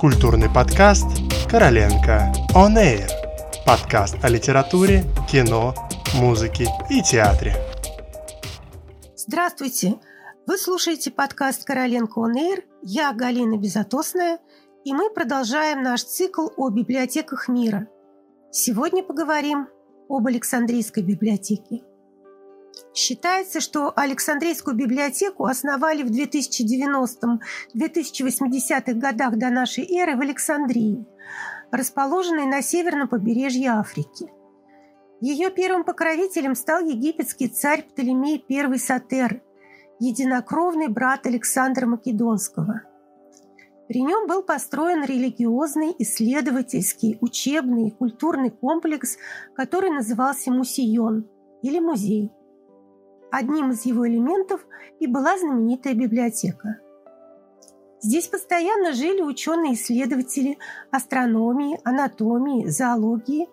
Культурный подкаст «Короленко On Air». Подкаст о литературе, кино, музыке и театре. Здравствуйте! Вы слушаете подкаст «Короленко On Air». Я Галина Безотосная, и мы продолжаем наш цикл о библиотеках мира. Сегодня поговорим об Александрийской библиотеке. Считается, что Александрийскую библиотеку основали в 2090-2080-х годах до нашей эры в Александрии, расположенной на северном побережье Африки. Ее первым покровителем стал египетский царь Птолемей I Сатер, единокровный брат Александра Македонского. При нем был построен религиозный, исследовательский, учебный и культурный комплекс, который назывался Мусион или музей – Одним из его элементов и была знаменитая библиотека. Здесь постоянно жили ученые-исследователи астрономии, анатомии, зоологии.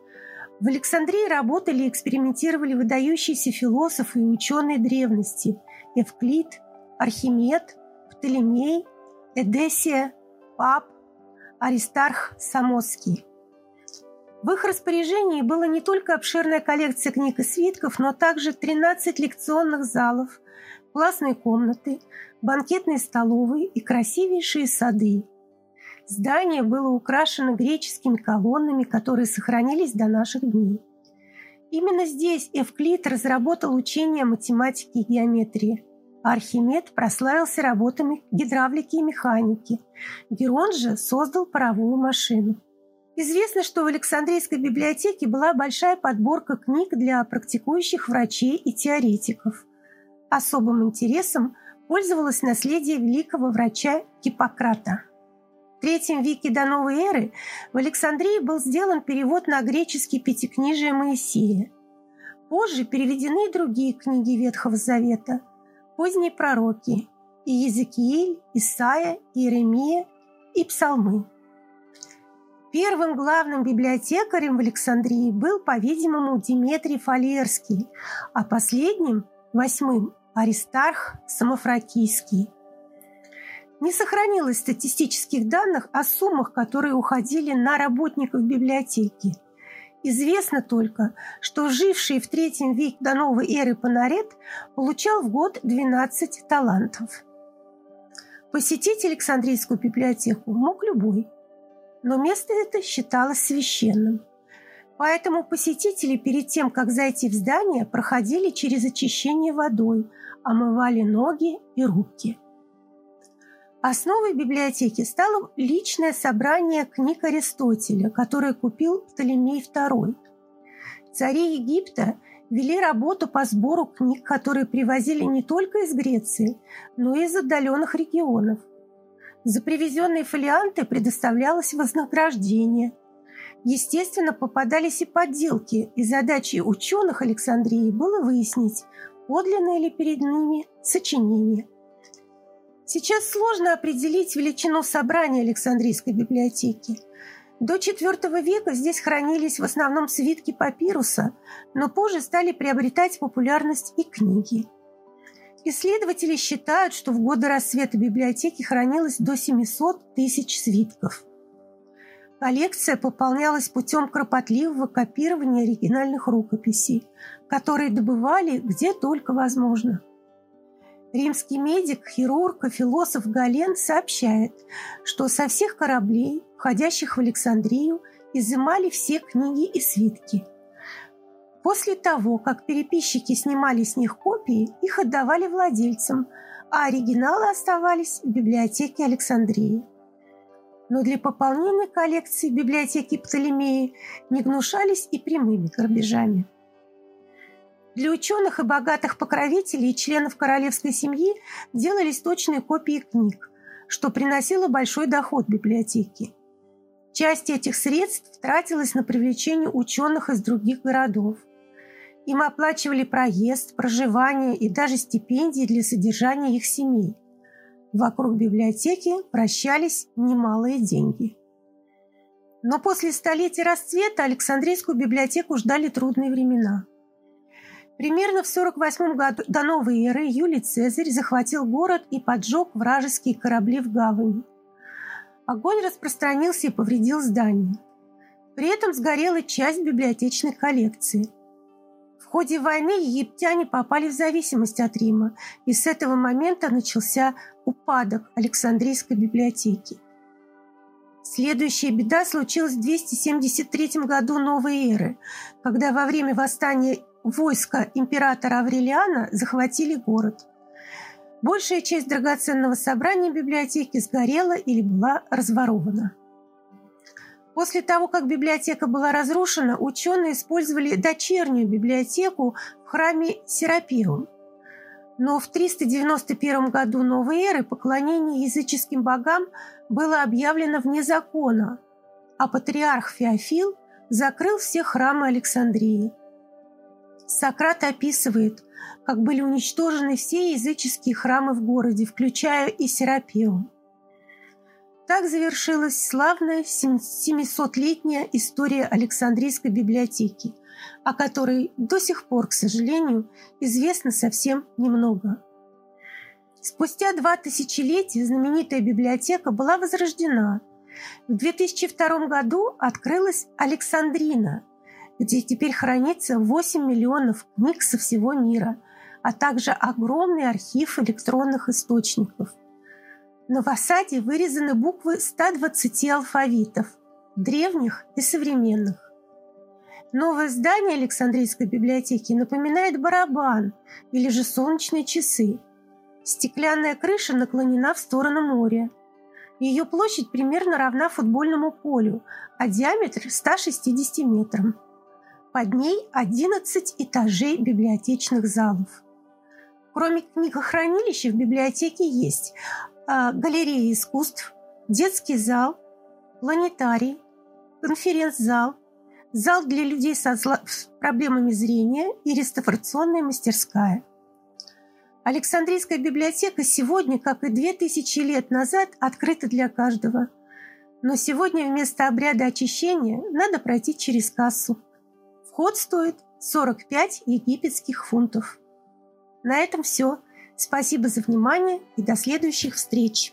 В Александрии работали и экспериментировали выдающиеся философы и ученые древности – Евклид, Архимед, Птолемей, Эдесия, Пап, Аристарх Самосский. В их распоряжении было не только обширная коллекция книг и свитков, но также 13 лекционных залов, классные комнаты, банкетные столовые и красивейшие сады. Здание было украшено греческими колоннами, которые сохранились до наших дней. Именно здесь Эвклид разработал учение математики и геометрии. Архимед прославился работами гидравлики и механики. Герон же создал паровую машину. Известно, что в Александрийской библиотеке была большая подборка книг для практикующих врачей и теоретиков. Особым интересом пользовалось наследие великого врача Гиппократа. В третьем веке до новой эры в Александрии был сделан перевод на греческий пятикнижие Моисея. Позже переведены другие книги Ветхого Завета, поздние пророки – и Езекииль, Исаия, Иеремия и Псалмы. Первым главным библиотекарем в Александрии был, по-видимому, Диметрий Фалерский, а последним, восьмым, Аристарх Самофракийский. Не сохранилось статистических данных о суммах, которые уходили на работников библиотеки. Известно только, что живший в третьем веке до новой эры Панарет получал в год 12 талантов. Посетить Александрийскую библиотеку мог любой – но место это считалось священным. Поэтому посетители перед тем, как зайти в здание, проходили через очищение водой, омывали ноги и руки. Основой библиотеки стало личное собрание книг Аристотеля, которое купил Птолемей II. Цари Египта вели работу по сбору книг, которые привозили не только из Греции, но и из отдаленных регионов – за привезенные фолианты предоставлялось вознаграждение. Естественно, попадались и подделки, и задачей ученых Александрии было выяснить, подлинное ли перед ними сочинение. Сейчас сложно определить величину собрания Александрийской библиотеки. До IV века здесь хранились в основном свитки папируса, но позже стали приобретать популярность и книги. Исследователи считают, что в годы рассвета библиотеки хранилось до 700 тысяч свитков. Коллекция пополнялась путем кропотливого копирования оригинальных рукописей, которые добывали где только возможно. Римский медик, хирург и философ Гален сообщает, что со всех кораблей, входящих в Александрию, изымали все книги и свитки – После того, как переписчики снимали с них копии, их отдавали владельцам, а оригиналы оставались в библиотеке Александрии. Но для пополнения коллекции библиотеки Птолемеи не гнушались и прямыми грабежами. Для ученых и богатых покровителей и членов королевской семьи делались точные копии книг, что приносило большой доход библиотеке. Часть этих средств тратилась на привлечение ученых из других городов. Им оплачивали проезд, проживание и даже стипендии для содержания их семей. Вокруг библиотеки прощались немалые деньги. Но после столетия расцвета Александрийскую библиотеку ждали трудные времена. Примерно в 48 году до новой эры Юлий Цезарь захватил город и поджег вражеские корабли в гавани. Огонь распространился и повредил здание. При этом сгорела часть библиотечной коллекции. В ходе войны египтяне попали в зависимость от Рима, и с этого момента начался упадок Александрийской библиотеки. Следующая беда случилась в 273 году новой эры, когда во время восстания войска императора Аврелиана захватили город. Большая часть драгоценного собрания библиотеки сгорела или была разворована. После того, как библиотека была разрушена, ученые использовали дочернюю библиотеку в храме Серапиум. Но в 391 году новой эры поклонение языческим богам было объявлено вне закона, а патриарх Феофил закрыл все храмы Александрии. Сократ описывает, как были уничтожены все языческие храмы в городе, включая и Серапиум. Так завершилась славная 700-летняя история Александрийской библиотеки, о которой до сих пор, к сожалению, известно совсем немного. Спустя два тысячелетия знаменитая библиотека была возрождена. В 2002 году открылась Александрина, где теперь хранится 8 миллионов книг со всего мира, а также огромный архив электронных источников. На фасаде вырезаны буквы 120 алфавитов, древних и современных. Новое здание Александрийской библиотеки напоминает барабан или же солнечные часы – Стеклянная крыша наклонена в сторону моря. Ее площадь примерно равна футбольному полю, а диаметр 160 метрам. Под ней 11 этажей библиотечных залов. Кроме книгохранилища в библиотеке есть галерея искусств, детский зал, планетарий, конференц-зал, зал для людей со проблемами зрения и реставрационная мастерская – Александрийская библиотека сегодня, как и две тысячи лет назад, открыта для каждого. Но сегодня вместо обряда очищения надо пройти через кассу. Вход стоит 45 египетских фунтов. На этом все. Спасибо за внимание и до следующих встреч.